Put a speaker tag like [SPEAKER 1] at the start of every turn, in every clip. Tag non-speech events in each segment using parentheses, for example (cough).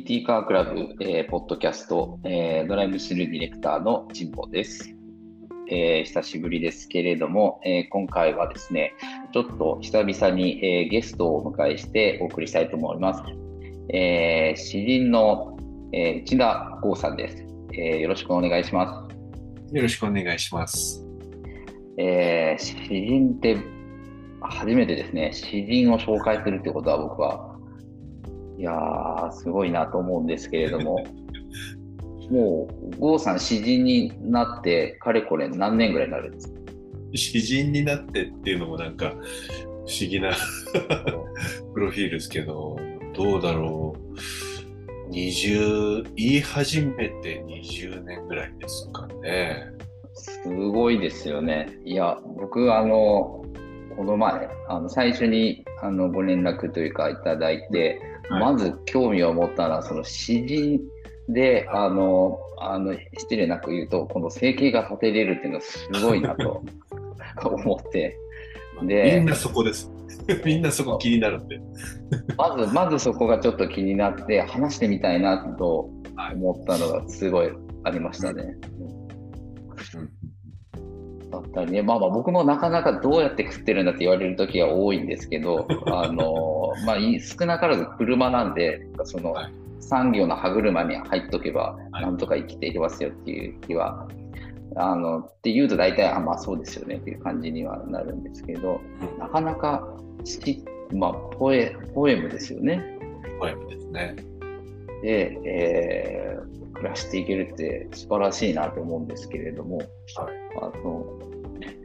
[SPEAKER 1] TT カークラブ、えー、ポッドキャスト、えー、ドライブスルーディレクターの神保です、えー、久しぶりですけれども、え今回はですね、ちょっと久々に、えゲストをお迎えしてお送りしたいと思います。え詩人の、え内田剛さんです、えよろしくお願いします。
[SPEAKER 2] よろしくお願いします。
[SPEAKER 1] え詩人って初めてですね、詩人を紹介するってことは僕はいやー、すごいなと思うんですけれども、(laughs) もう、郷さん、詩人になって、かれこれ何年ぐらいになるんですか？
[SPEAKER 2] 詩人になってっていうのもなんか、不思議な (laughs) プロフィールですけど、どうだろう。20、言い始めて20年ぐらいですかね。
[SPEAKER 1] すごいですよね。いや、僕、あの、この前、あの最初にあのご連絡というかいただいて、まず興味を持ったのは、その詩人で、あの、あの失礼なく言うと、この生計が立てれるっていうのはすごいなと思って。(laughs)
[SPEAKER 2] でみんなそこです。(laughs) みんなそこ気になるんで。
[SPEAKER 1] まず、まずそこがちょっと気になって、話してみたいなと思ったのがすごいありましたね。うんだったりね、まあまあ僕もなかなかどうやって食ってるんだって言われる時が多いんですけど、(laughs) あのまあ、少なからず車なんで、その産業の歯車に入っとけば、なんとか生きていけますよっていう気は、あのって言うと大体、あまあそうですよねっていう感じにはなるんですけど、なかなかまあ、ポエポエムですよね。
[SPEAKER 2] ポエムですね。
[SPEAKER 1] で、えー、暮らしていけるって素晴らしいなと思うんですけれども、はい、あの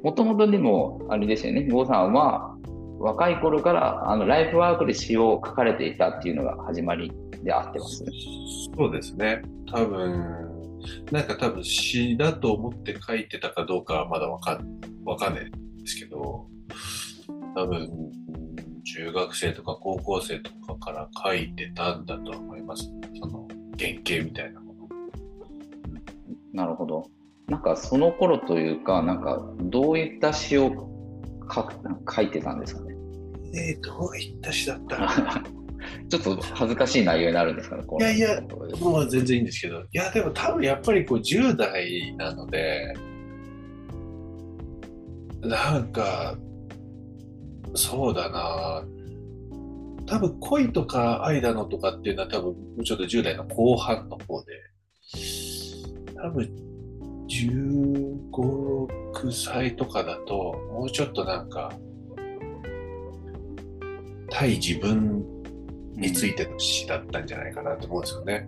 [SPEAKER 1] もともとでも、あれですよね、郷さんは若い頃からあのライフワークで詩を書かれていたっていうのが始まりであってます、
[SPEAKER 2] そうですね。多分なんか多分詩だと思って書いてたかどうかはまだわかんわかんないんですけど、多分中学生とか高校生とかから書いてたんだと思います。その原型みたいな。
[SPEAKER 1] なるほど。なんかその頃というか、なんかどういった詩を書書いてたんですかね？
[SPEAKER 2] えー、どういった詩だった？(laughs)
[SPEAKER 1] ちょっと恥ずかしい内容になるんですかね、
[SPEAKER 2] いやいや、もう全然いいんですけど、いや、でも多分やっぱりこう10代なので、なんか、そうだな、多分恋とか愛だのとかっていうのは多分もうちょっと10代の後半の方で、多分15、6歳とかだと、もうちょっとなんか、対自分についての詩だったんじゃないかなと思うんですよね。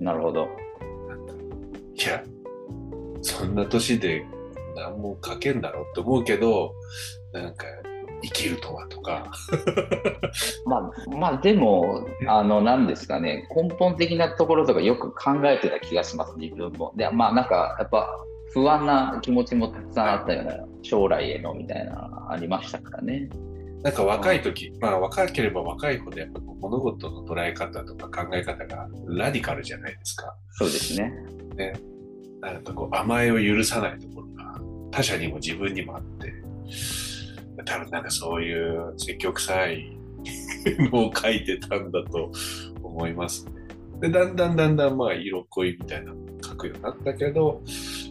[SPEAKER 1] なるほど。
[SPEAKER 2] いや、そんな年で何も書けんだろうって思うけど、なんか生きるとはとか
[SPEAKER 1] まあまあでもあの何ですかね根本的なところとかよく考えてた気がします自分もでまあなんかやっぱ不安な気持ちもたくさんあったような将来へのみたいなありましたからね
[SPEAKER 2] なんか若い時、まあ若ければ若いほどやっぱ物事の捉え方とか考え方がラディカルじゃないですか。
[SPEAKER 1] そうですね。
[SPEAKER 2] ね。なんかこう甘えを許さないところが他者にも自分にもあって、多分なんかそういう積極臭い (laughs) のを書いてたんだと思いますね。でだんだんだんだんまあ色恋みたいなのを書くようになったけど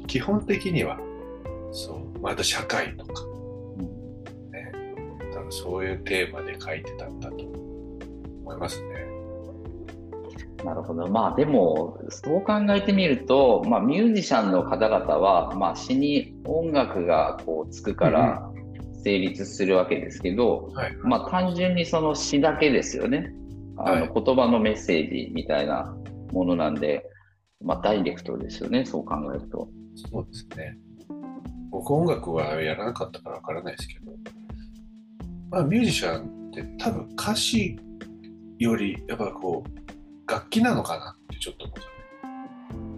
[SPEAKER 2] 基本的にはそうまた社会とか、ね、多分そういうテーマで書いてたんだと思いますね。
[SPEAKER 1] なるほど。まあでも、そう考えてみると、まあミュージシャンの方々は、まあ詩に音楽がこうつくから、成立するわけですけど、はい、まあ単純にその詩だけですよね。あの言葉のメッセージみたいなものなんで、まあダイレクトですよね、そう考えると。
[SPEAKER 2] そうですね。僕音楽はやらなかったからわからないですけど、まあミュージシャンって多分歌詞よりやっぱこう楽器なのかなってちょっと思うん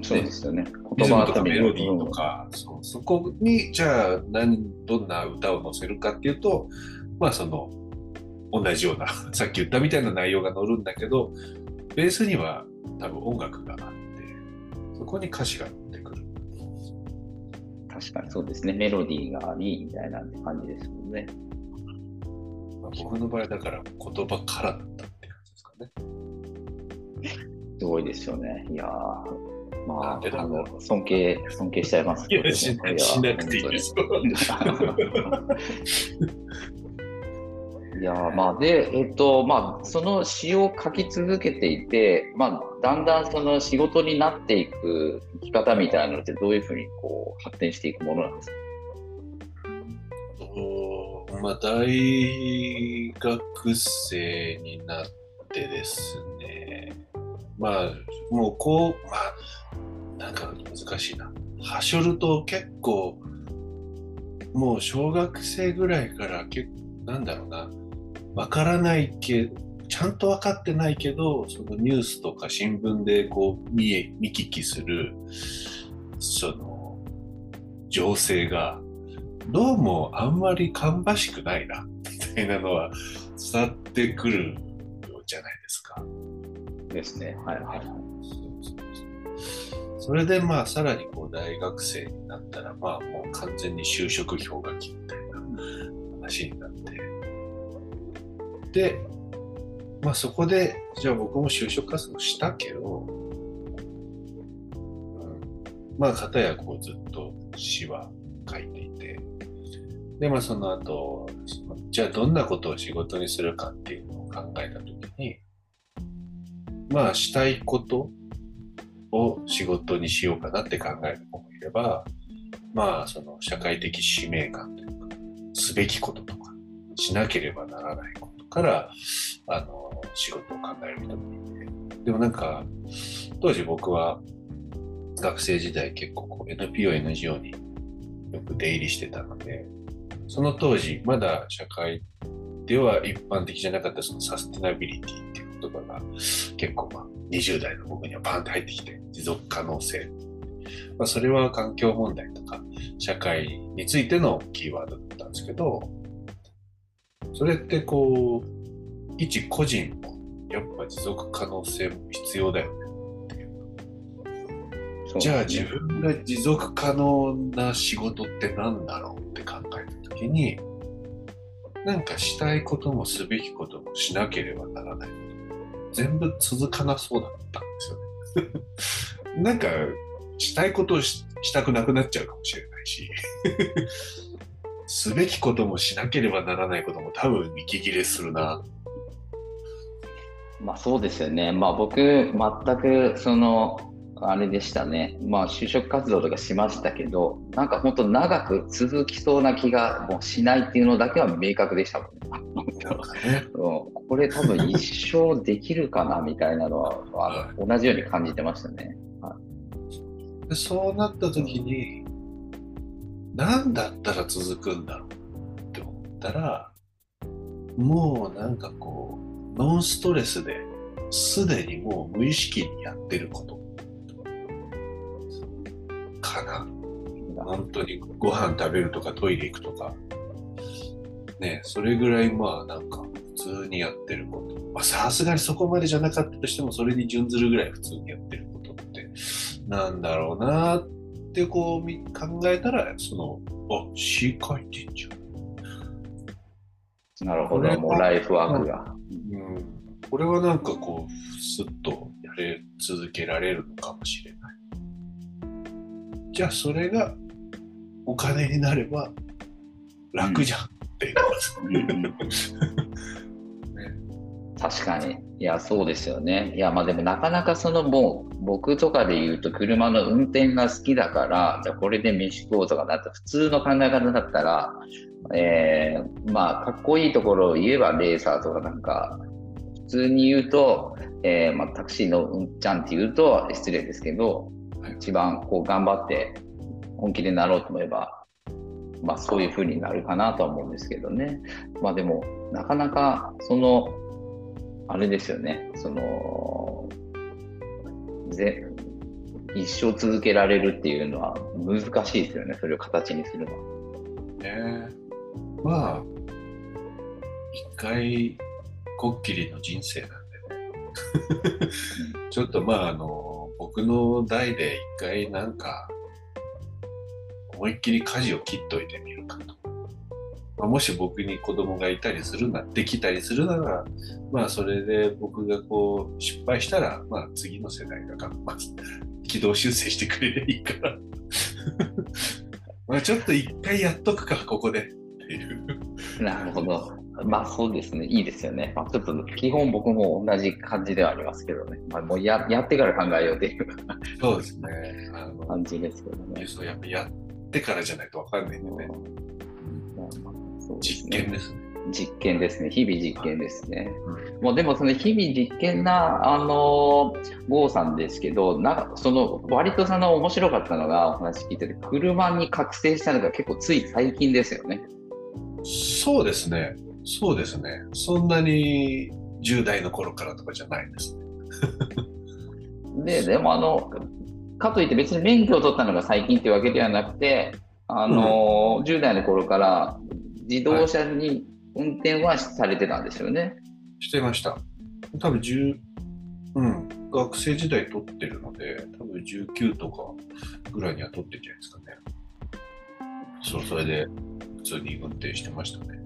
[SPEAKER 1] そうですよね。
[SPEAKER 2] 言葉とかメロディーとか、そそこにじゃあ何どんな歌を載せるかっていうと、まあその同じような (laughs) さっき言ったみたいな内容が載るんだけど、ベースには多分音楽があって、そこに歌詞が載ってくる。
[SPEAKER 1] 確かにそうですね。メロディーがありみたいな感じですもんね。
[SPEAKER 2] まあ、僕の場合だから言葉からだったって感じですかね。
[SPEAKER 1] すごいですよね。いやまあ、あの尊敬、尊敬しちゃいます、
[SPEAKER 2] ね。いや、しなしなくていいです。よ。
[SPEAKER 1] いやまあで、えっと、まあ、その詩を書き続けていて、まあ、だんだんその仕事になっていく生き方みたいなのってどういうふうにこう発展していくものなんですか？
[SPEAKER 2] まあ、大学生になってですね、まあ、もうこう、まあ、なんか難しいな。はしょると結構、もう小学生ぐらいから結構、なんだろうな、わからないけちゃんと分かってないけど、そのニュースとか新聞でこう見え見聞きする、その、情勢が、どうもあんまり芳しくないな、みたいなのは伝わってくるじゃないですか。
[SPEAKER 1] ですね。はいはいはい。
[SPEAKER 2] それでまあさらにこう大学生になったらまあもう完全に就職氷河期みたいな話になって。でまあそこでじゃあ僕も就職活動したけど、うん、まあ片やこうずっと詩は書いていて。でまあその後じゃあどんなことを仕事にするかっていうのを考えた時にまあしたいことを仕事にしようかなって考える子もいればまあその社会的使命感というかすべきこととかしなければならないことからあの仕事を考える人もいて。でもなんか当時僕は学生時代結構こう NPO、NGO によく出入りしてたのでその当時まだ社会では一般的じゃなかったそのサステナビリティ言葉が結構まあ20代の僕にはパンって入ってきて持続可能性、まあ、それは環境問題とか社会についてのキーワードだったんですけどそれってこう一個人もやっぱ持続可能性も必要だよね。じゃあ自分が持続可能な仕事って何だろうって考えた時になんかしたいこともすべきこともしなければならない全部続かなそうだったんですよね。(laughs) なんかしたいことをしたくなくなっちゃうかもしれないし (laughs) すべきこともしなければならないことも多分息切れするな。
[SPEAKER 1] まあそうですよね。まあ僕、全くその、あれでしたね。まあ就職活動とかしましたけど、なんか本当長く続きそうな気がもうしないっていうのだけは明確でしたもんね。これ多分一生できるかなみたいなのは、同じように感じてましたね。は
[SPEAKER 2] い、でそうなった時に、何だったら続くんだろうって思ったらもうなんかこうノンストレスですでにもう無意識にやってることかな本当にご飯食べるとかトイレ行くとかねそれぐらいまあなんか普通にやってることさすがにそこまでじゃなかったとしてもそれに準ずるぐらい普通にやってることってなんだろうなっってこう考えたら、その、あ、詩書いてんじゃ
[SPEAKER 1] ん。なるほど、もうライフワークが。
[SPEAKER 2] うん。これはなんかこう、すっとやれ続けられるのかもしれない。じゃあそれがお金になれば楽じゃんっていう。
[SPEAKER 1] 確かに。いや、そうですよね。いや、まあでもなかなかそのもう、僕とかで言うと車の運転が好きだから、じゃあこれで飯食おうとかだった普通の考え方だったら、えー、まあ、かっこいいところを言えばレーサーとかなんか、普通に言うと、えー、まあ、タクシーのうんちゃんって言うと失礼ですけど、一番こう頑張って本気でなろうと思えば、まあそういう風になるかなとは思うんですけどね。まあでも、なかなかそのあれですよね、その、ぜ一生続けられるっていうのは難しいですよね、それを形にするの
[SPEAKER 2] は。ねまあ、一回こっきりの人生なんでね。(laughs) ちょっとまあ、あの、僕の代で一回なんか、思いっきり舵を切っといてみるかと。まあ、もし僕に子供がいたりするな、できたりするなら、まあそれで僕がこう失敗したら、まあ次の世代が頑張って軌道修正してくれればいいから。(laughs) まあちょっと一回やっとくか、ここでっていう。
[SPEAKER 1] なるほど。まあそうですね、いいですよね。まあ、ちょっと基本僕も同じ感じではありますけどね。まあ、もうややってから考えようっていう (laughs)
[SPEAKER 2] そうですね。
[SPEAKER 1] あの感じですけどね。
[SPEAKER 2] そうやっぱやってからじゃないと分かんないんでね。実験ですね。
[SPEAKER 1] 実験ですね。日々実験ですね。うん、もうでもその日々実験な、あの、郷さんですけど、なその割とその面白かったのがお話聞いてて、車に覚醒したのが結構つい最近ですよね。
[SPEAKER 2] そうですね。そうですね。そんなに10代の頃からとかじゃないですね。(laughs)
[SPEAKER 1] で、でもあの、かといって別に免許を取ったのが最近っていうわけではなくて、あの、うん、10代の頃から自動車に運転はされてたんですよね。はい、
[SPEAKER 2] してました。多分10、うん、学生時代取ってるので、多分19とかぐらいには取ってるんじゃないですかね。そう、それで普通に運転してましたね。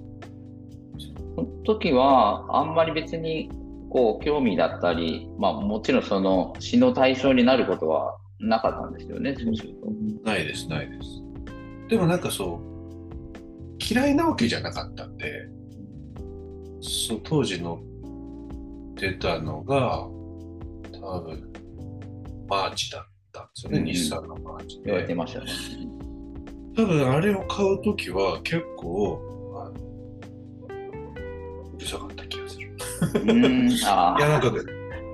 [SPEAKER 1] その時はあんまり別にこう興味だったり、まあ、もちろんその死の対象になることはなかったんですよね、そうすると。
[SPEAKER 2] ないです、ないです。でもなんかそう、嫌いなわけじゃなかったんで、そう当時の出たのが、多分マーチだったんですよね、うん、日産のマーチで。
[SPEAKER 1] 言われてましたね。
[SPEAKER 2] 多分あれを買う時は結構、うるさかった気がする。うん。あいやなんか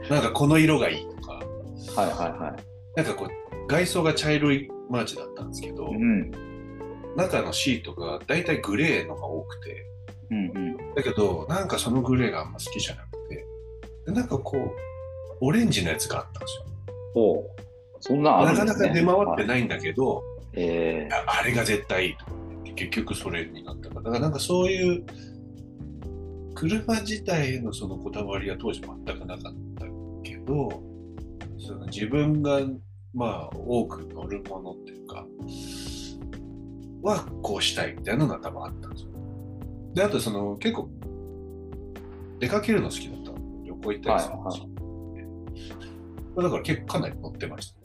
[SPEAKER 2] なんかこの色がいいとか、
[SPEAKER 1] はいはいはい。
[SPEAKER 2] なんかこう外装が茶色いマーチだったんですけど、うん、中のシートが大体グレーのが多くて、うんうん、だけどなんかそのグレーがあんま好きじゃなくて。でなんかこうオレンジのやつがあったんですよ。
[SPEAKER 1] おそんな、
[SPEAKER 2] ね、なかなか出回ってないんだけど、
[SPEAKER 1] はい、え
[SPEAKER 2] ー、あれが絶対いいと結局それになったから。だからなんかそういう車自体へのそのこだわりは当時全くなかったけどその自分がまあ多く乗るものっていうかはこうしたいみたいなのが多分あったんですよ。であとその結構出かけるの好きだった旅行行ったりするんですよ。はいはい、だから結構かなり乗ってましたね。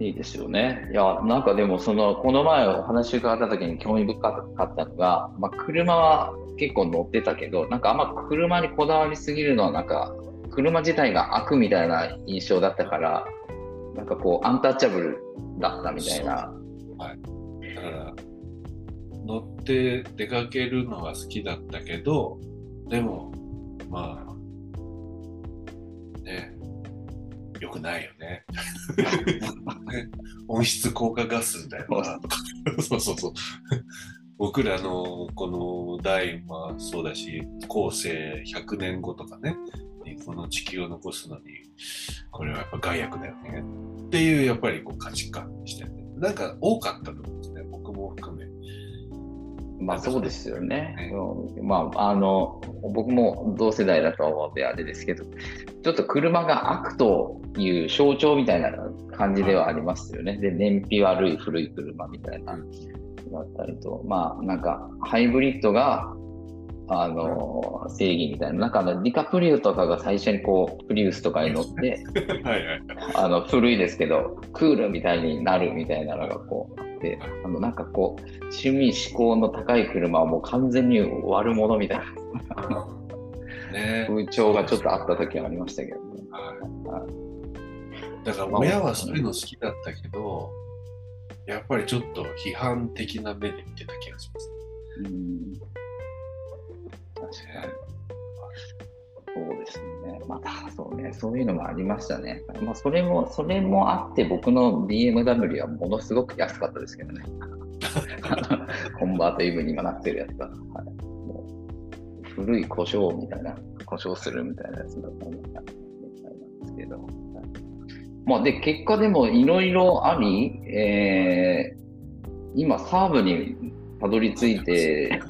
[SPEAKER 1] いいですよね。いや、なんかでも、その、この前お話伺った時に興味深かったのが、まあ、車は結構乗ってたけど、なんかあんま車にこだわりすぎるのは、なんか、車自体が悪みたいな印象だったから、なんかこう、アンタッチャブルだったみたいな。
[SPEAKER 2] はい。だから、乗って出かけるのは好きだったけど、でも、まあ、ね、よくないよね。(laughs) 温室効果ガスだよな。そうそうそう。僕らのこの代はそうだし、後世100年後とかね、この地球を残すのに、これはやっぱ害悪だよね。っていうやっぱりこう価値観にして、ね、なんか多かったと思うんですね、僕も含め。
[SPEAKER 1] まあそうですよね。ねうん、まあ、あの、僕も同世代だと思うんであれですけど、ちょっと車が悪という象徴みたいな感じではありますよね。で、燃費悪い古い車みたいな、だったりと、まあなんかハイブリッドがあの、正義みたいな、なんかあのディカプリオとかが最初にこう、プリウスとかに乗って、(laughs) はいはい、あの古いですけど、クールみたいになるみたいなのがこうあって、あのなんかこう、趣味思考の高い車はもう完全に悪者みたいな、ね、風潮がちょっとあった時はありましたけどね。はい、
[SPEAKER 2] だから親はそういうの好きだったけど、やっぱりちょっと批判的な目で見てた気がします。うん
[SPEAKER 1] そうですね。また、そうね、そういうのもありましたね。まあ、それも、それもあって、僕の BMW はものすごく安かったですけどね。(laughs) コンバートイブに今なってるやつが。はい、もう古い故障みたいな、故障するみたいなやつだったんですけど。まあ、で、結果でもいろいろあり、えー、今、サーブにたどり着いて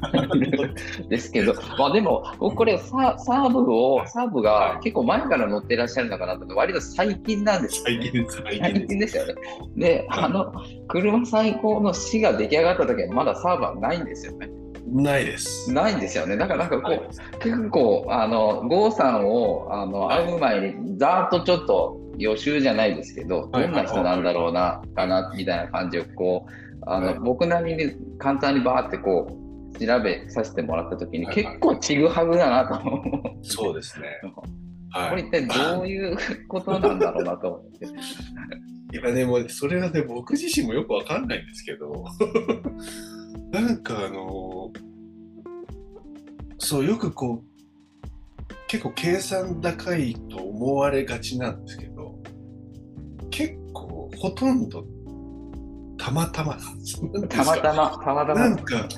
[SPEAKER 1] (laughs) ですけど、まあでも、僕これササーブを、サーブが結構前から乗ってらっしゃるのかなと割と最近なんです
[SPEAKER 2] 最近です、最
[SPEAKER 1] 最
[SPEAKER 2] 近で
[SPEAKER 1] すよね。で、あの、車最高の死が出来上がった時はまだサーブはないんですよね。
[SPEAKER 2] す。ないです。
[SPEAKER 1] ないんですよね。だからなんかこ
[SPEAKER 2] はい、
[SPEAKER 1] う、結構、あの、郷さんを、あの、
[SPEAKER 2] はい
[SPEAKER 1] 会う前に、ざーっとちょっと予習じゃないですけど、
[SPEAKER 2] はい
[SPEAKER 1] どんな人なんだろうな、かな、みたいな感じを、こう、あの、
[SPEAKER 2] はい
[SPEAKER 1] 僕なりに簡単にバーってこう、調べさせてもらったときに、
[SPEAKER 2] はい
[SPEAKER 1] 結構ちぐはぐだなと思う。
[SPEAKER 2] そうですね。
[SPEAKER 1] こ (laughs)
[SPEAKER 2] はい。
[SPEAKER 1] れ一体どういうことなんだろうなと思って。
[SPEAKER 2] いやでもそれはね僕自身もよくわかんないんですけど (laughs) なんかあのそうよくこう結構計算高いと思われがちなんですけど結構ほとんどたまたま。
[SPEAKER 1] たまたま、たまたま。
[SPEAKER 2] なんか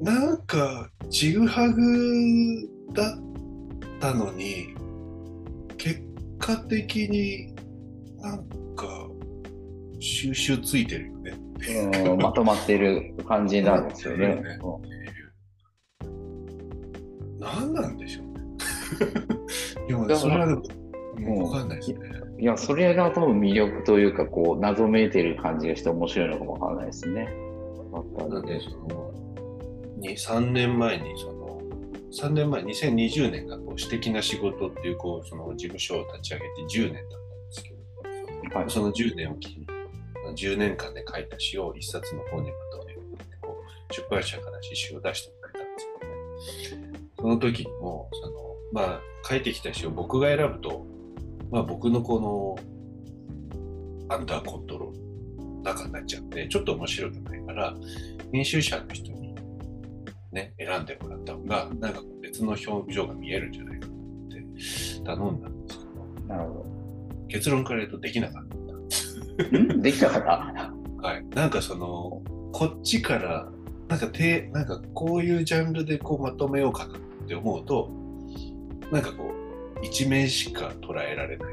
[SPEAKER 2] なんかちぐはぐだったのに結果的になんか収集ついてるよね。
[SPEAKER 1] うんまとまってる感じなんですよね。
[SPEAKER 2] ね (laughs) 何なんでしょうね。(laughs) いや
[SPEAKER 1] だから
[SPEAKER 2] それはでも
[SPEAKER 1] うん。
[SPEAKER 2] 分かんないですね
[SPEAKER 1] いや、それが多分魅力というか、こう、謎めいてる感じがして面白いのかもわからないですね。
[SPEAKER 2] なんでそのに3年前にその3年前2020年がこう私的な仕事っていうこうその事務所を立ち上げて10年だったんですけど
[SPEAKER 1] はい
[SPEAKER 2] その10年を機に10年間で書いた詩を一冊の本にまとめこう出版社から詩集を出してもらったんですけどねその時にもそのまあ書いてきた詩を僕が選ぶとまあ僕のこのアンダーコントロールの中になっちゃってちょっと面白くないから編集者の人にね選んでもらった方がなんか別の表情が見えるんじゃないかと思って頼んだんですけど
[SPEAKER 1] なるほ
[SPEAKER 2] 結論から言うとできなかった。
[SPEAKER 1] できた？方 (laughs)
[SPEAKER 2] はい、なんかそのこっちからなんかてなんかこういうジャンルでこうまとめようかなって思うとなんかこう一面しか捉えられない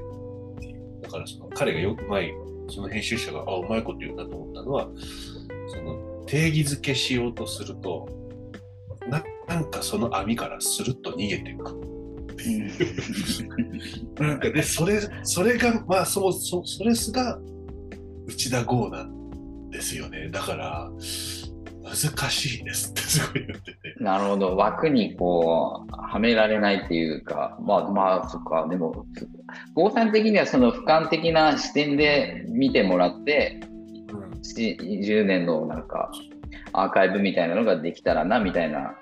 [SPEAKER 2] っていう。だからその彼がよく前その編集者があうまいこと言うなと思ったのはその定義づけしようとするとななんかその網からスルッと逃げていく。なんかでそれそれがまあそそそれすが内田剛なんですよね。だから難しいですって (laughs) すごい言ってて
[SPEAKER 1] なるほど。枠にこう、はめられないっていうか、まあまあ、そっか。でも、郷さん的にはその俯瞰的な視点で見てもらって、
[SPEAKER 2] うん
[SPEAKER 1] し10年のなんか、アーカイブみたいなのができたらな、みたいな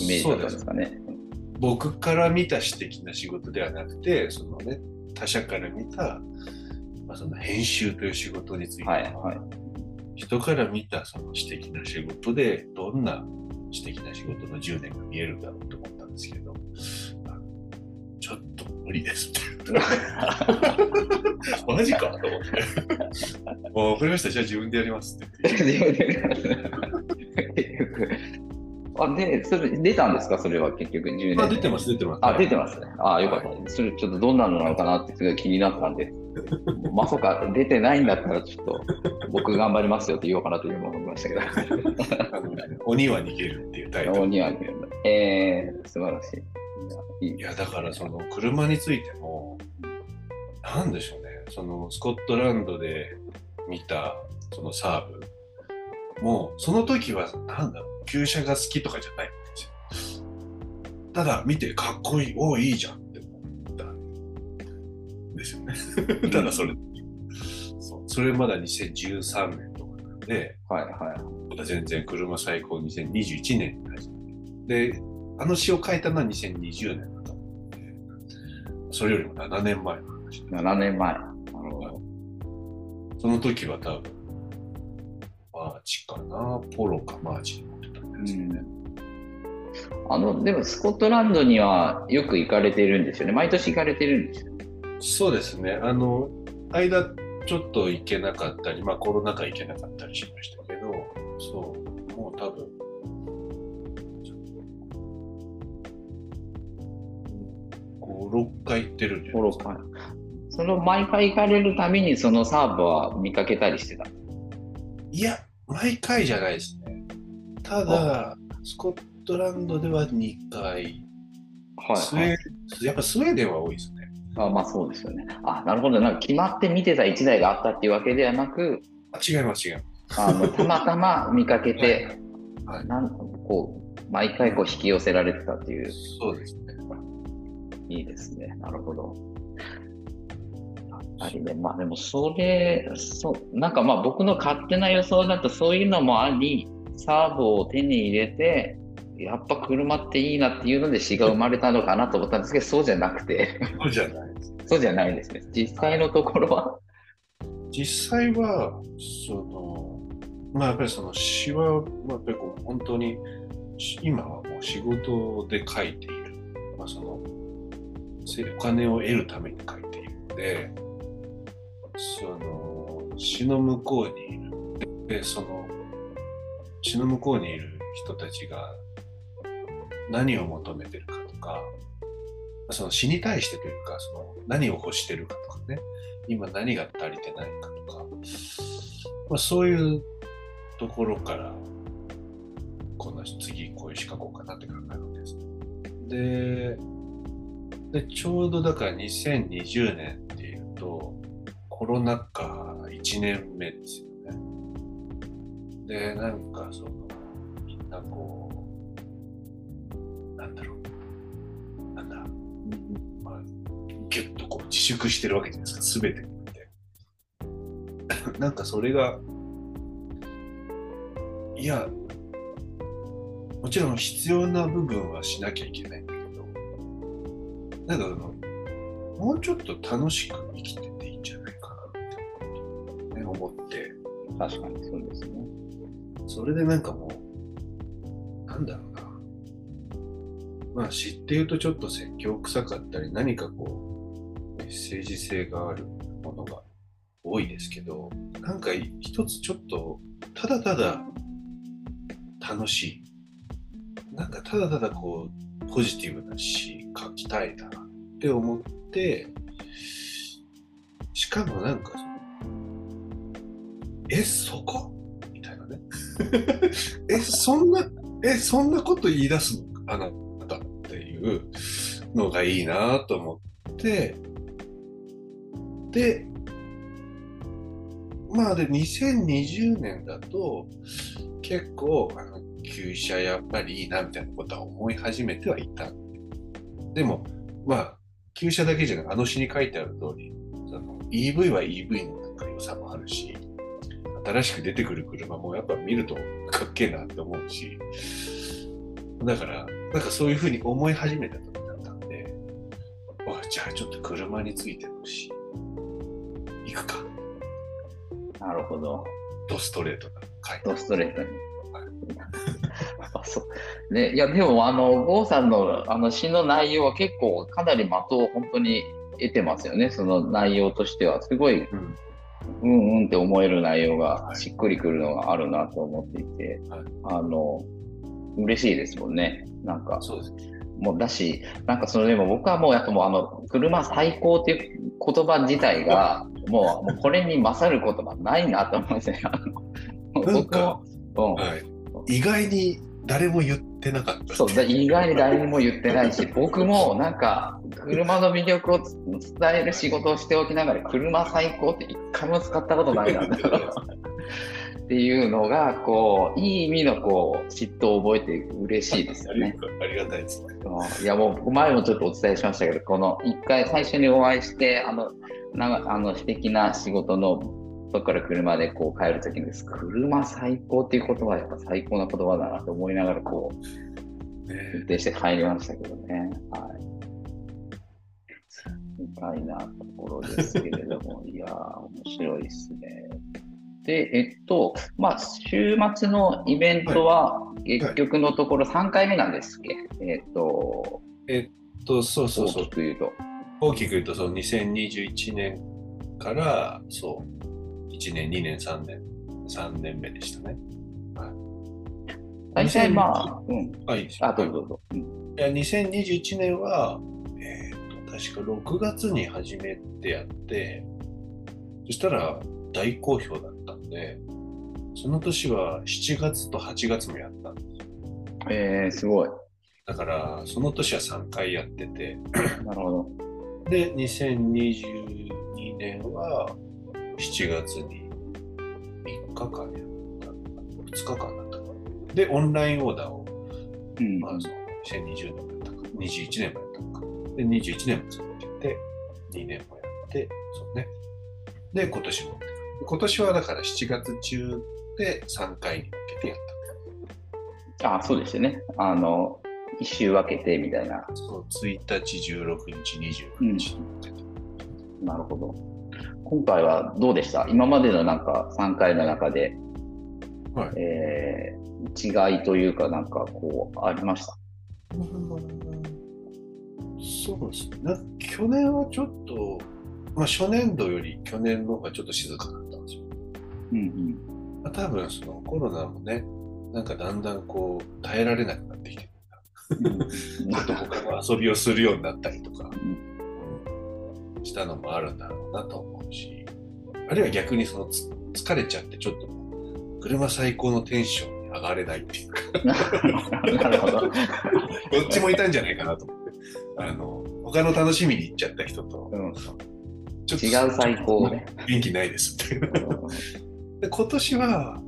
[SPEAKER 1] イメージだったんですかね。
[SPEAKER 2] 僕から見た詩的な仕事ではなくてそのね他者から見た、まあ、その編集という仕事について、
[SPEAKER 1] はいはい。
[SPEAKER 2] 人から見たその私的な仕事でどんな私的な仕事の10年が見えるんだろうと思ったんですけどちょっと無理ですって言って (laughs) マジかと思って。もう分かりました。じゃあ自分でやりますって言って。(laughs)
[SPEAKER 1] あで、それ出たんですか？それは結局10年。
[SPEAKER 2] あ出てます出てます
[SPEAKER 1] あ、出てますね。あ、よかった。それちょっとどんなのなのかなってすごい気になったんで、(laughs) まさか出てないんだったらちょっと僕頑張りますよって言おうかなという思いましたけど。(laughs)
[SPEAKER 2] 鬼は逃げるっていうタイトル
[SPEAKER 1] お似合いえー、素晴らしい。いい
[SPEAKER 2] いやだからその車についてもなんでしょうねそのスコットランドで見たそのサーブもうその時はなんだろう旧車が好きとかじゃないんですよ。ただ見てかっこいいおおいいじゃんって思ったんですよね。ただそれ。そう。それまだ2013年とかなんで
[SPEAKER 1] はいはい。
[SPEAKER 2] まだ全然車最高2021年に始めて。であの詩を書いたのは2020年だと思うんでそれよりも7年前の話。で
[SPEAKER 1] 7年前。なるほど。
[SPEAKER 2] その時は多分マーチかな。ポロかマーチですよね、
[SPEAKER 1] あの、でもスコットランドにはよく行かれてるんですよね。毎年行かれてるんですよね。
[SPEAKER 2] そうですねあの間ちょっと行けなかったりまあコロナ禍行けなかったりしましたけどそうもう多分56回行ってるんですか
[SPEAKER 1] 5、6回。その毎回行かれるたびにそのサーブは見かけたりしてた。
[SPEAKER 2] いや、毎回じゃないですね。ただ、スコットランドでは2回、
[SPEAKER 1] はい、
[SPEAKER 2] スウェーやっぱスウェーデンは多いですね。
[SPEAKER 1] あまあそうですよね。あなるほど。なんか決まって見てた1台があったっていうわけではなく、
[SPEAKER 2] あ違います、違います。
[SPEAKER 1] あのたまたま見かけて、(laughs)
[SPEAKER 2] はい
[SPEAKER 1] なんこう毎回こう引き寄せられてたっていう、
[SPEAKER 2] そうですね。
[SPEAKER 1] いいですね。なるほど。やっぱりね、まあでもそれ、そう、なんかまあ僕の勝手な予想だとそういうのもあり、サーボを手に入れて、やっぱ車っていいなっていうので詩が生まれたのかなと思ったんですけど、そうじゃなくて、
[SPEAKER 2] そうじゃないです。
[SPEAKER 1] そうじゃないですね。実際のところは、
[SPEAKER 2] 実際は、その、まあやっぱりその詩は、まあ、やっぱりこう本当に、し今はもう仕事で書いている。まあその、せお金を得るために書いているので、その、詩の向こうにいる。で、その、詩の向こうにいる人たちが何を求めてるかとか、その詩に対してというか、その何を欲してるかとかね、今何が足りてないかとか、まあ、そういうところから、こんな次こういう詩書こうかなって考えるわけです。で、でちょうどだから2020年っていうと、コロナ禍1年目ですよ。で、なんかその、みんなこう、なんだろう、なんだ、まあ、ギュッとこう自粛してるわけじゃないですか、すべてにおいて。(laughs) なんかそれが、いや、もちろん必要な部分はしなきゃいけないんだけど、なんかあの、もうちょっと楽しく生きてていいんじゃないかなって、ね、思って、
[SPEAKER 1] 確かにそうですね。
[SPEAKER 2] それでなんかもう、なんだろうな。まあ知っていうとちょっと説教臭かったり、何かこう、メッセージ性があるものが多いですけど、なんか一つちょっと、ただただ楽しい。なんかただただこう、ポジティブな詩書きたいなって思って、しかもなんか、え、そこ？(laughs) え、そんな、え、そんなこと言い出すの？あなたっていうのがいいなと思って、で、まあで、2020年だと、結構、あの、旧車やっぱりいいなみたいなことは思い始めてはいた。でも、まあ、旧車だけじゃなく、あの詩に書いてある通り、その EV は EV のなんか良さもあるし、新しく出てくる車もやっぱ見るとかっけえなって思うし、だから、なんかそういうふうに思い始めた時だったんで、おいじゃあちょっと車についてのし、行くか。
[SPEAKER 1] なるほど。
[SPEAKER 2] ドストレートな書いて
[SPEAKER 1] ドストレートに。(laughs) あそうね、いやでもあの郷さんのあの詩の内容は結構かなり的を本当に得てますよねその内容としてはすごい
[SPEAKER 2] うん。
[SPEAKER 1] うんうんって思える内容が
[SPEAKER 2] はい。
[SPEAKER 1] しっくりくるのがあるなと思っていて、
[SPEAKER 2] はい。
[SPEAKER 1] あの嬉しいですもんね。なんか
[SPEAKER 2] そうです。
[SPEAKER 1] もうだしなんかそれでも僕はもうやっぱもうあの車最高っていう言葉自体がもうもうこれに勝る言葉ないなと思うんですね。
[SPEAKER 2] なんか
[SPEAKER 1] うん。
[SPEAKER 2] はい。意外に誰も言ってなかった。
[SPEAKER 1] そう、だ意外に誰にも言ってないし、(laughs) 僕もなんか、車の魅力を伝える仕事をしておきながら、車最高って一回も使ったことないな (laughs) っていうのが、こう、いい意味のこう嫉妬を覚えて嬉しいですよね。
[SPEAKER 2] ありがたいですね。
[SPEAKER 1] うんいや、もう前もちょっとお伝えしましたけど、この一回最初にお会いして、あの、なんかあの素敵な仕事のそこから車でこう帰るときにです、車最高っていう言葉はやっぱ最高な言葉だなと思いながらこう、運
[SPEAKER 2] ね
[SPEAKER 1] 転して帰りましたけどね。はい。みたいなところですけれども、(laughs) いやー、面白いですね。で、えっと、まあ、週末のイベントは、結局のところ3回目なんですっけ、えっと、
[SPEAKER 2] と、そうそうそう
[SPEAKER 1] 大き。く言うと。
[SPEAKER 2] 大きく言うと、その2021年から、そう、1年、2年、3年、3年目でしたね。
[SPEAKER 1] 大体まあ、うん。
[SPEAKER 2] あ、い
[SPEAKER 1] あ、どうぞどうぞ。うん
[SPEAKER 2] いや、2021年は、えっ、と、確か6月に始めてやって、そしたら大好評だったんで、その年は7月と8月もやったんです
[SPEAKER 1] えー、すごい。
[SPEAKER 2] だからその年は3回やってて
[SPEAKER 1] なるほど。
[SPEAKER 2] で2022年は7月に3日間やった2日間だったかなでオンラインオーダーを、
[SPEAKER 1] うん。
[SPEAKER 2] まあ、その2020年もやったか21年もやったのかで21年も続けて2年もやってそうねで今年も今年はだから7月中で3回に分けてやった
[SPEAKER 1] あ、そうですよね。あの、一周分けてみたいな。
[SPEAKER 2] そう1日16日29日
[SPEAKER 1] なるほど。今回はどうでした？今までのなんか3回の中で、
[SPEAKER 2] はい。
[SPEAKER 1] えー違いというかなんかこうありました？
[SPEAKER 2] そうですね。な去年はちょっと、まあ、初年度より去年の方がちょっと静かだったんですよ。
[SPEAKER 1] うん
[SPEAKER 2] まあ、多分そのコロナもね、なんかだんだんこう耐えられなくなってきて、
[SPEAKER 1] うん。(laughs)
[SPEAKER 2] ちょっと他の遊びをするようになったりとか、
[SPEAKER 1] ん
[SPEAKER 2] うん。したのもあるんだろうなとし、あるいは逆にそのつ疲れちゃってちょっと車最高のテンションに上がれないっていうか、(laughs)
[SPEAKER 1] なるほど。
[SPEAKER 2] どっちもいたんじゃないかなと思って、あの他の楽しみに行っちゃった人と、
[SPEAKER 1] うん
[SPEAKER 2] ちょっと
[SPEAKER 1] 違う最高ね。
[SPEAKER 2] 元気ないですっていう。で今年は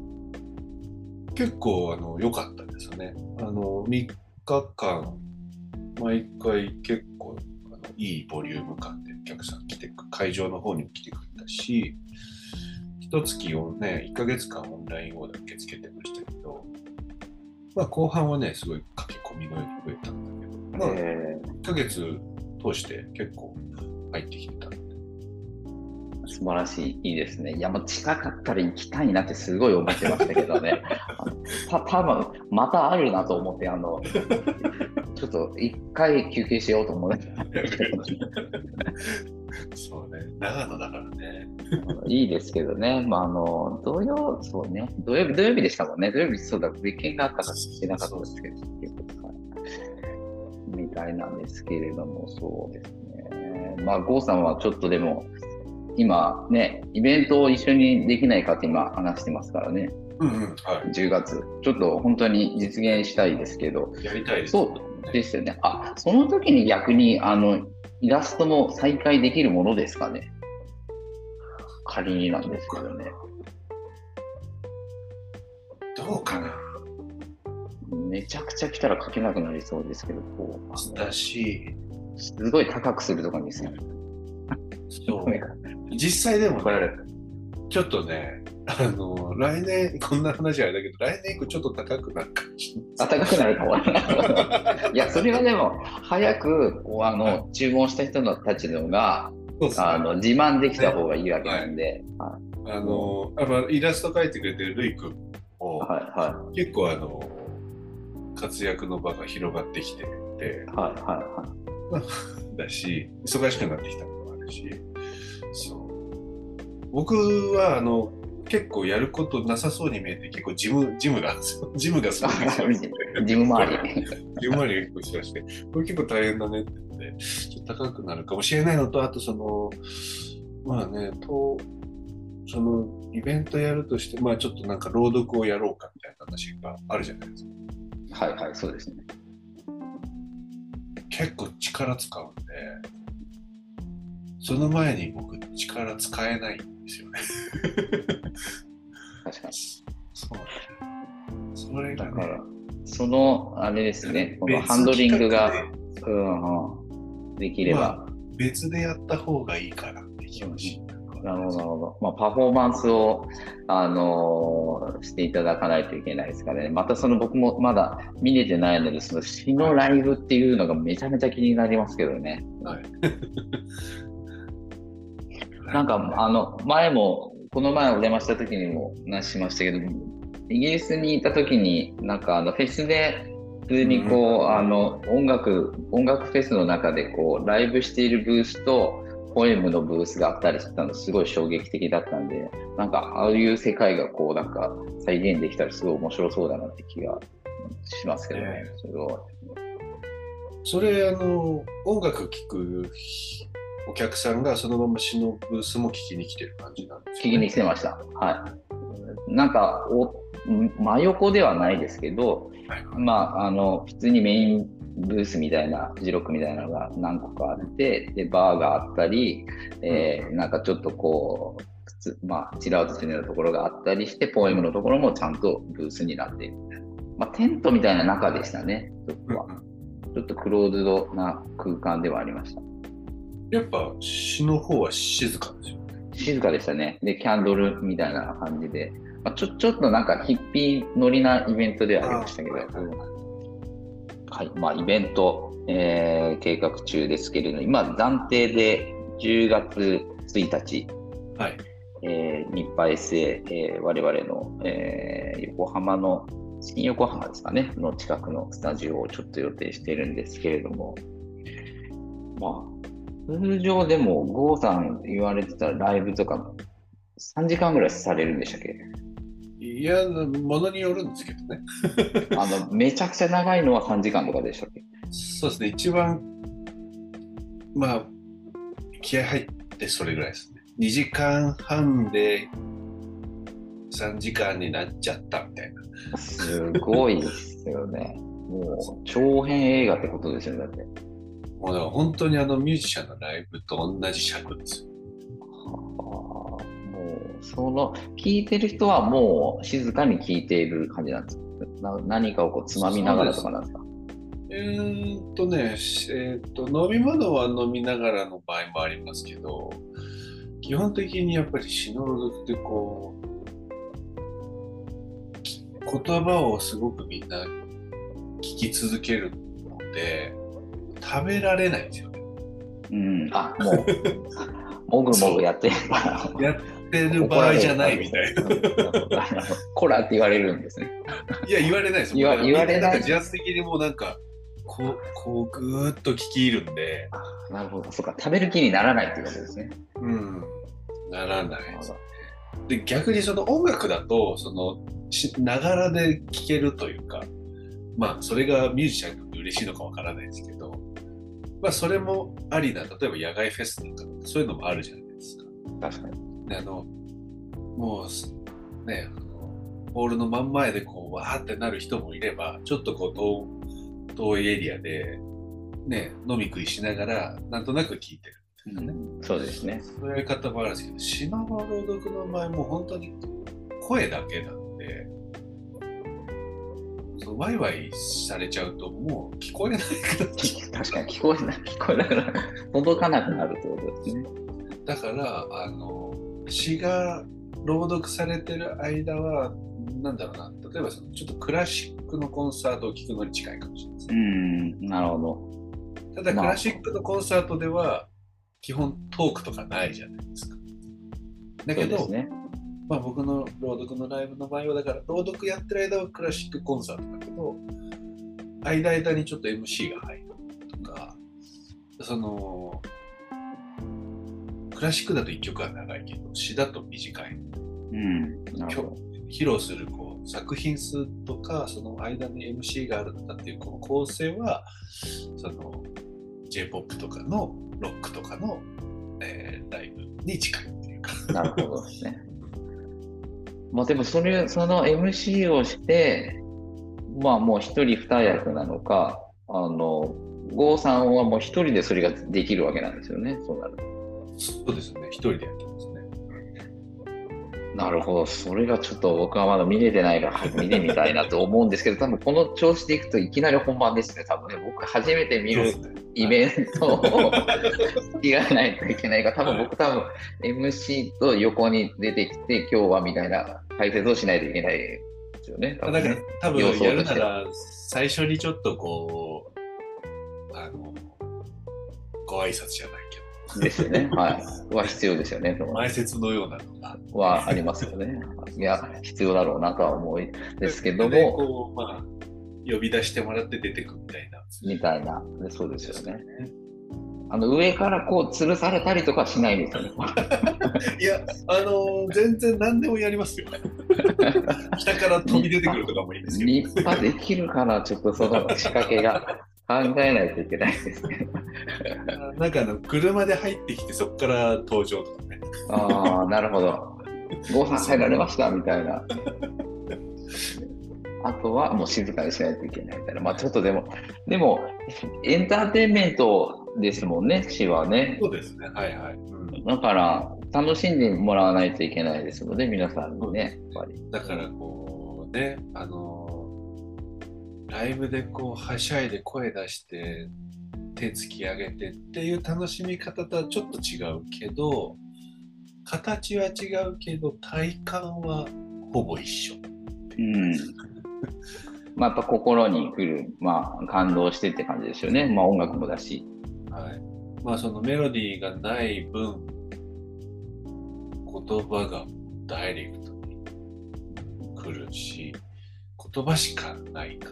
[SPEAKER 2] 結構あの良かったですよね。あの3日間毎回結構いいボリューム感でお客さん来てく会場の方にも来てくれたし一月をね1ヶ月間オンラインオーダー受け付けてましたけど、まあ、後半はねすごい駆け込みのように増えたんだけど、まあ、
[SPEAKER 1] え
[SPEAKER 2] 1ヶ月通して結構入ってきてた
[SPEAKER 1] 素晴らしい、いいですね。いや、もう近かったら行きたいなってすごい思ってましたけどね。(laughs) た多分またあるなと思って、あの、ちょっと一回休憩しようと思ってたんですけど
[SPEAKER 2] そうね。長野だからね。
[SPEAKER 1] いいですけどね、まあ、あの土曜、そうね、土曜日、土曜日でしたもんね、土曜日、そうだ、別件があったからしてなかったですけど、みたいなんですけれども、そうですね、まあ、郷さんはちょっとでも、今ね、イベントを一緒にできないかって今話してますからね、
[SPEAKER 2] うんうん、は
[SPEAKER 1] 10月、ちょっと本当に実現したいですけど、
[SPEAKER 2] い。やりたいです。
[SPEAKER 1] そうですよね、あその時に逆にあのイラストも再開できるものですかね、仮になんですけどね。
[SPEAKER 2] どうかな。
[SPEAKER 1] めちゃくちゃ来たら書けなくなりそうですけど、こう
[SPEAKER 2] だし、
[SPEAKER 1] すごい高くするとかにする。
[SPEAKER 2] そう。実際でも、ね、ちょっとね、あの、来年、こんな話はあれだけど、来年以降ちょっと高くなるかもしれ
[SPEAKER 1] あ高くなるかも。(laughs) いや、それはでも、早くあの注文した人たちのがあの自慢できた方がいいわけなんで、は
[SPEAKER 2] あの、やっぱイラスト描いてくれてるルイ君も、
[SPEAKER 1] いは
[SPEAKER 2] 結構あの、活躍の場が広がってきてて、
[SPEAKER 1] いはいはいはい。
[SPEAKER 2] だし、忙しくなってきたのもあるし、そう。僕は、あの、結構やることなさそうに見えて、結構ジム、ジムなんですよ。(laughs) ジムがすごい忙しくて
[SPEAKER 1] ジム周り。(laughs)
[SPEAKER 2] ジム周りが結構忙しくて、これ結構大変だねって言って、ちょっと高くなるかもしれないのと、あとその、まあね、と、そのイベントやるとして、まあちょっとなんか朗読をやろうかみたいな話があるじゃないですか。
[SPEAKER 1] はいはい、そうですね。
[SPEAKER 2] 結構力使うんで、その前に僕力使えないんですよね。(laughs)
[SPEAKER 1] 確かに。
[SPEAKER 2] そうね。それがね
[SPEAKER 1] だから、その、あれですね、この
[SPEAKER 2] 別
[SPEAKER 1] ハンドリングが、うんうん、できれば。
[SPEAKER 2] まあ別でやった方がいいかなって気持ち。
[SPEAKER 1] なるほど、なるほど。まあ、パフォーマンスを、あのーしていただかないといけないですからね。またその僕もまだ見れてないので、その詩のライブっていうのがめちゃめちゃ気になりますけどね。
[SPEAKER 2] はい。
[SPEAKER 1] なんか、あの、前も、この前お邪魔した時にも話しましたけど、イギリスにいた時に、なんかあのフェスで、普通にこう、あの、音楽、音楽フェスの中でこう、ライブしているブースと、ポエムのブースがあったりしたのすごい衝撃的だったんで、なんかああいう世界がこうなんか再現できたらすごい面白そうだなって気がしますけどね
[SPEAKER 2] ね。
[SPEAKER 1] それは。
[SPEAKER 2] それ、あの、音楽聴くお客さんがそのまま詩のブースも聞きに来てる感じなんですよ、ね。
[SPEAKER 1] 聞きに来てました。はい。なんかお、真横ではないですけど、はいはい、まあ、あの、普通にメインブースみたいな、フジロックみたいなのが何個かあって、で、バーがあったり、えー、なんかちょっとこう、まあ、チラウトするようなところがあったりして、ポエムのところもちゃんとブースになっている。まあ、テントみたいな中でしたね、ちょっとは。ちょっとクローズドな空間ではありました。
[SPEAKER 2] やっぱ、市の方は静かですよね。
[SPEAKER 1] 静かでしたね。で、キャンドルみたいな感じで。まあ、ちょちょっとなんかヒッピー乗りなイベントではありましたけど、はいまあ、イベント、えー、計画中ですけれど、今、暫定で10月1日、
[SPEAKER 2] はい
[SPEAKER 1] えー、日派 SA、えー、我々の、えー、横浜の、新横浜ですかね、の近くのスタジオをちょっと予定しているんですけれども、まあ、通常でも、郷さん言われてたライブとか、3時間ぐらいされるんでしたっけ？
[SPEAKER 2] いや、ものによるんですけどね。(laughs)
[SPEAKER 1] あのめちゃくちゃ長いのは3時間とかでしたっけ？
[SPEAKER 2] そうですね、一番、まあ、気合入ってそれぐらいですね。2時間半で3時間になっちゃったみたいな。
[SPEAKER 1] すごいですよね。もう長編映画ってことですよね、だって。
[SPEAKER 2] もうだから本当にあのミュージシャンのライブと同じ尺ですよ。
[SPEAKER 1] その聞いてる人はもう静かに聞いている感じなんですか？何かをこうつまみながらとかなんですか？
[SPEAKER 2] えー、っとね、えー、っと飲み物は飲みながらの場合もありますけど基本的にやっぱり詩の朗読ってこう言葉をすごくみんな聞き続けるので食べられないんですよね。
[SPEAKER 1] うん、あもう (laughs) もぐもぐやって
[SPEAKER 2] やっってる場合じゃないみたいな。
[SPEAKER 1] こらって言われるんですね。
[SPEAKER 2] いや、言われないです
[SPEAKER 1] 言わ言われない。
[SPEAKER 2] 自発的にもうなんか、こう、こうぐーっと聞き入るんで。
[SPEAKER 1] なるほど、そうか、食べる気にならないっていうことですね。
[SPEAKER 2] うん、ならないで逆にその音楽だと、その、ながらで聴けるというか、まあ、それがミュージシャンにとって嬉しいのかわからないですけど、まあ、それもありな、例えば野外フェスとか、そういうのもあるじゃないですか。
[SPEAKER 1] 確かに。
[SPEAKER 2] あのもうねボールの真ん前でこうわーってなる人もいればちょっとこう遠遠いエリアで、ね、飲み食いしながらなんとなく聞いてる
[SPEAKER 1] みたいなね、うん、そうですね
[SPEAKER 2] そういう方もあるんですけど島の朗読の場合も本当に声だけなんでそうワイワイされちゃうともう聞こえない
[SPEAKER 1] 確かに聞こえない。聞こえなくなる。届かなくなるってことですね。
[SPEAKER 2] だからあの詩が朗読されてる間は、なんだろうな、例えばそのちょっとクラシックのコンサートを聴くのに近いかもしれないです、
[SPEAKER 1] ね。うん、なるほど。
[SPEAKER 2] ただ、クラシックのコンサートでは、基本トークとかないじゃないですか。だけど、ね、まあ、僕の朗読のライブの場合は、だから、朗読やってる間はクラシックコンサートだけど、間間にちょっと MC が入るとか、その、クラシックだと1曲は長いけど詩だと短い、
[SPEAKER 1] うん、
[SPEAKER 2] 披露するこう作品数とかその間に MC があるんだっていうこの構成はその j p o p とかのロックとかの、えー、ライブに近いっていうか。
[SPEAKER 1] なるほどですねまあでもそれその MC をしてまあもう一人二役なのかあの郷さんはもう一人でそれができるわけなんですよねそうなると。
[SPEAKER 2] そうですね、一人でやってますね。
[SPEAKER 1] なるほど、それがちょっと僕はまだ見れてないから見てみたいなと思うんですけど、多分この調子でいくといきなり本番ですね、多分ね、僕初めて見るイベントを付き合わないといけないから、多分僕多分 MC と横に出てきて、今日はみたいな解説をしないといけないですよね。
[SPEAKER 2] だから多分やるなら、最初にちょっとこう、あの、ご挨拶じゃないけど。
[SPEAKER 1] ですよね。(laughs) はい。は必要ですよね。
[SPEAKER 2] 前説のようなのが。
[SPEAKER 1] はありますよね。いや、必要だろうなとは思いですけども。
[SPEAKER 2] こう、まあ、呼び出してもらって出てくみたいな。
[SPEAKER 1] みたいな。そうですよね。あの上からこう吊るされたりとかしないんですよね。(laughs)
[SPEAKER 2] いや、あのー、全然何でもやりますよ。(laughs) 下から飛び出てくるとかもいいんですけど。
[SPEAKER 1] 立派できるから、ちょっとその仕掛けが。考えないといけないですね。(laughs)
[SPEAKER 2] なんかあの車で入ってきてそこから登場とかね。
[SPEAKER 1] ああ、なるほど。ご飯入られましたみたいな。あとはもう静かにしないといけないみたいな。まあちょっとでも、でも、エンターテインメントですもんね、詩はね。
[SPEAKER 2] そうですね。はいはい。うん、
[SPEAKER 1] だから、楽しんでもらわないといけないですので、皆さんにね、やっぱり。
[SPEAKER 2] だからこう、ね、あの、ライブでこう、はしゃいで声出して、手突き上げてっていう楽しみ方とはちょっと違うけど、形は違うけど、体感はほぼ一緒。
[SPEAKER 1] うん。(laughs) まあ、やっぱ心に来る、まあ、感動してって感じですよね。まあ、音楽もだし。
[SPEAKER 2] はい。まあ、そのメロディーがない分、言葉がダイレクトに来るし、言葉しかないか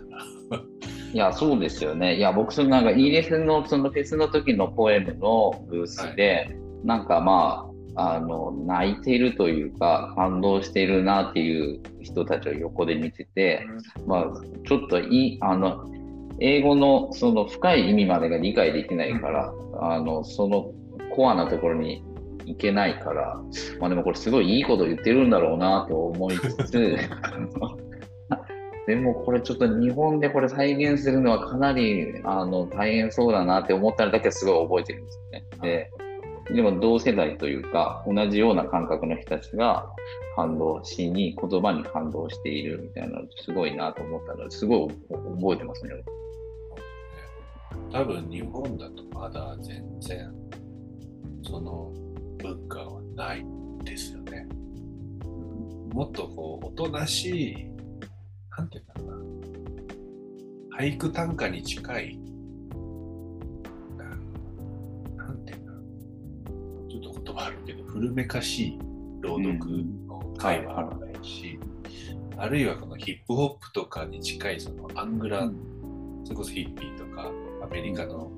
[SPEAKER 2] ら。(laughs)
[SPEAKER 1] いや、そうですよね。いや、僕、そのなんか、イギリスのそのフェスの時のポエムのブースで、はい、なんかまあ、あの、泣いているというか、感動しているなっていう人たちを横で見てて、まあ、ちょっといい、あの、英語のその深い意味までが理解できないから、あの、そのコアなところにいけないから、まあでもこれすごいいいこと言ってるんだろうなと思いつつ、(laughs) でもこれちょっと日本でこれ再現するのはかなりあの大変そうだなって思ったのだけはすごい覚えてるんですよね。ででも同世代というか同じような感覚の人たちが感動しに言葉に感動しているみたいなすごいなと思ったのですごい覚えてますね。
[SPEAKER 2] 多分日本だとまだ全然その文化はないですよね。もっとこうおとなしいなんていうんだろうな。俳句短歌に近いなんていうんだろうちょっと言葉あるけど古めかしい朗読の会話あるないし、うん、あるいはこのヒップホップとかに近いそのアングラ、うん、それこそヒッピーとかアメリカの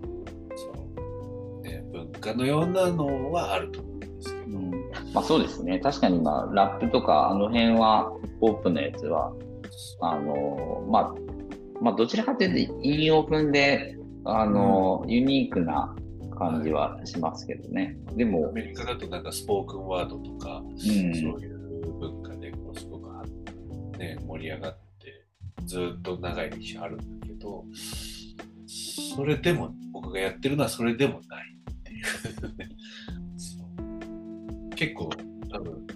[SPEAKER 2] その、ね、文化のようなのはあると思うんですけど、うん、
[SPEAKER 1] まあそうですね。確かにまあラップとかあの辺はヒップのやつはあの、まあ、まあ、どちらかというと、韻を踏んで、あの、うん、ユニークな感じはしますけどね。はい、でも。
[SPEAKER 2] アメリカだとなんかスポークンワードとか、うん、そういう文化でこうすごく、ね、盛り上がって、ずっと長い歴史あるんだけど、それでも、僕がやってるのはそれでもないっていう結構、多分、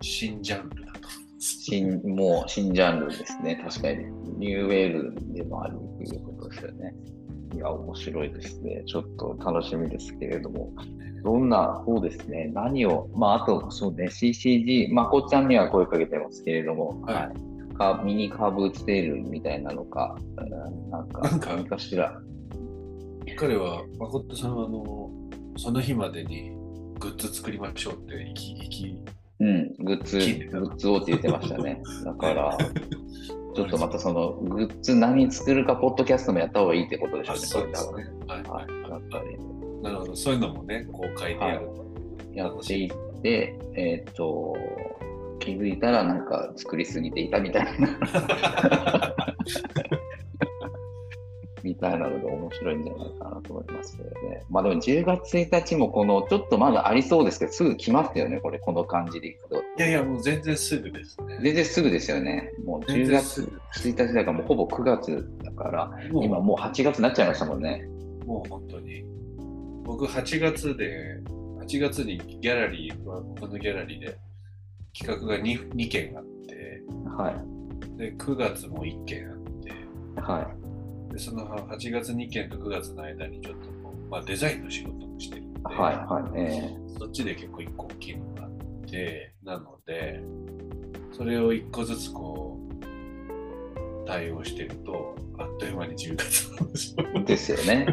[SPEAKER 2] 新ジャンルだ
[SPEAKER 1] 新、もう新ジャンルですね。確かに。ニューウェールでもあるということですよね。いや、面白いですね。ちょっと楽しみですけれども。どんな、そうですね。何を、まあ、あと、そうね、CCG、まこちゃんには声かけてますけれども、はい。かミニカーブステールみたいなのか、なんか、なんか何かしら。
[SPEAKER 2] 彼は、誠さんは、あの、その日までにグッズ作りましょうって意気、意気
[SPEAKER 1] うん、グッズ、グッズをって言ってましたね。(laughs) だから、ちょっとまたそのグッズ何作るか、ポッドキャストもやった方がいいってことでしょうね。
[SPEAKER 2] そうですね。はい。はい、やっぱり。なるほど、そういうのもね、公開でやると。はい、
[SPEAKER 1] やっていって、えっ、と、気づいたらなんか作りすぎていたみたいな。(laughs) みたいなので面白いんじゃないかなと思いますけどね。まあでも10月1日もこのちょっとまだありそうですけど、すぐ来ますよね、これ、この感じでいくと。い
[SPEAKER 2] やいや、もう全然すぐですね。
[SPEAKER 1] 全然すぐですよね。もう10月1日だからもうほぼ9月だから、今もう8月になっちゃいましたもんね。
[SPEAKER 2] もう本当に。僕8月で、8月にギャラリー、このギャラリーで企画が 2, 2件あって、
[SPEAKER 1] は
[SPEAKER 2] い。で、9月も1件あって、
[SPEAKER 1] はい。
[SPEAKER 2] でその8月2件と9月の間にちょっとこう、まあ、デザインの仕事もしてるんで、
[SPEAKER 1] はいはいえ
[SPEAKER 2] ー、そっちで結構1個大きいのがあってなのでそれを1個ずつこう対応してるとあっという間に10月
[SPEAKER 1] ですよね。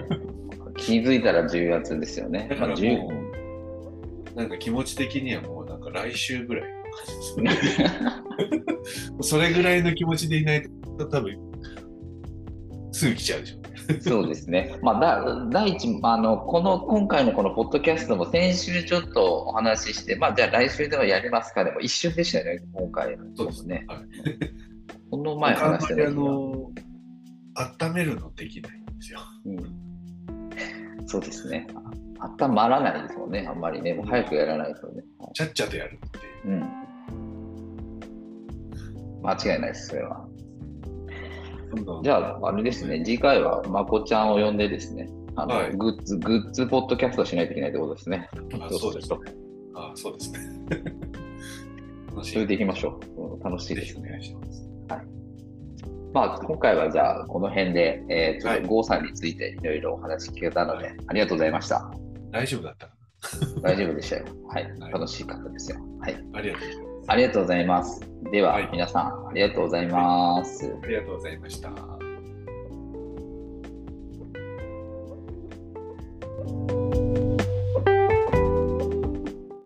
[SPEAKER 1] 気づいたら10月ですよね。
[SPEAKER 2] だからもう、なんか気持ち的にはもうなんか来週ぐらい (laughs) それぐらいの気持ちでいないと多分すぐ来ちゃうでしょ。
[SPEAKER 1] そうですね。まあ、だ第一あのこの今回のこのポッドキャストも先週ちょっとお話しして、まあ、じゃあ来週ではやりますかでも一瞬でしたよね、今回。
[SPEAKER 2] そうですね。はい、
[SPEAKER 1] この前話して
[SPEAKER 2] あの温めるのできないんですよ。
[SPEAKER 1] うん、そうですね。温まらないですもんね、あんまりね。もう早くやらないとね。
[SPEAKER 2] ちゃっちゃとやるっていう。
[SPEAKER 1] うん。間違いないです、それは。じゃあ、あれですね、次回はまこちゃんを呼んでですね、あの、
[SPEAKER 2] はい
[SPEAKER 1] グッズ、グッズポッドキャストしないといけないってことですね。
[SPEAKER 2] あそうですね。あそうですね。(laughs)
[SPEAKER 1] れでいきましょう。うん楽しいですね。
[SPEAKER 2] 願いし
[SPEAKER 1] まあ、今回はじゃあ、この辺で、えー、ちょっ
[SPEAKER 2] はい
[SPEAKER 1] と郷さんについていろいろお話聞けたので、ありがとうございました。
[SPEAKER 2] 大丈夫だったか
[SPEAKER 1] 大丈夫でしたよ。はい。(laughs)
[SPEAKER 2] はい
[SPEAKER 1] 楽しかったですよ。はい。
[SPEAKER 2] なありがとうございます。
[SPEAKER 1] ありがとうございます。では、
[SPEAKER 2] はい
[SPEAKER 1] 皆さん、ありがとうございます。
[SPEAKER 2] ありがとうございました。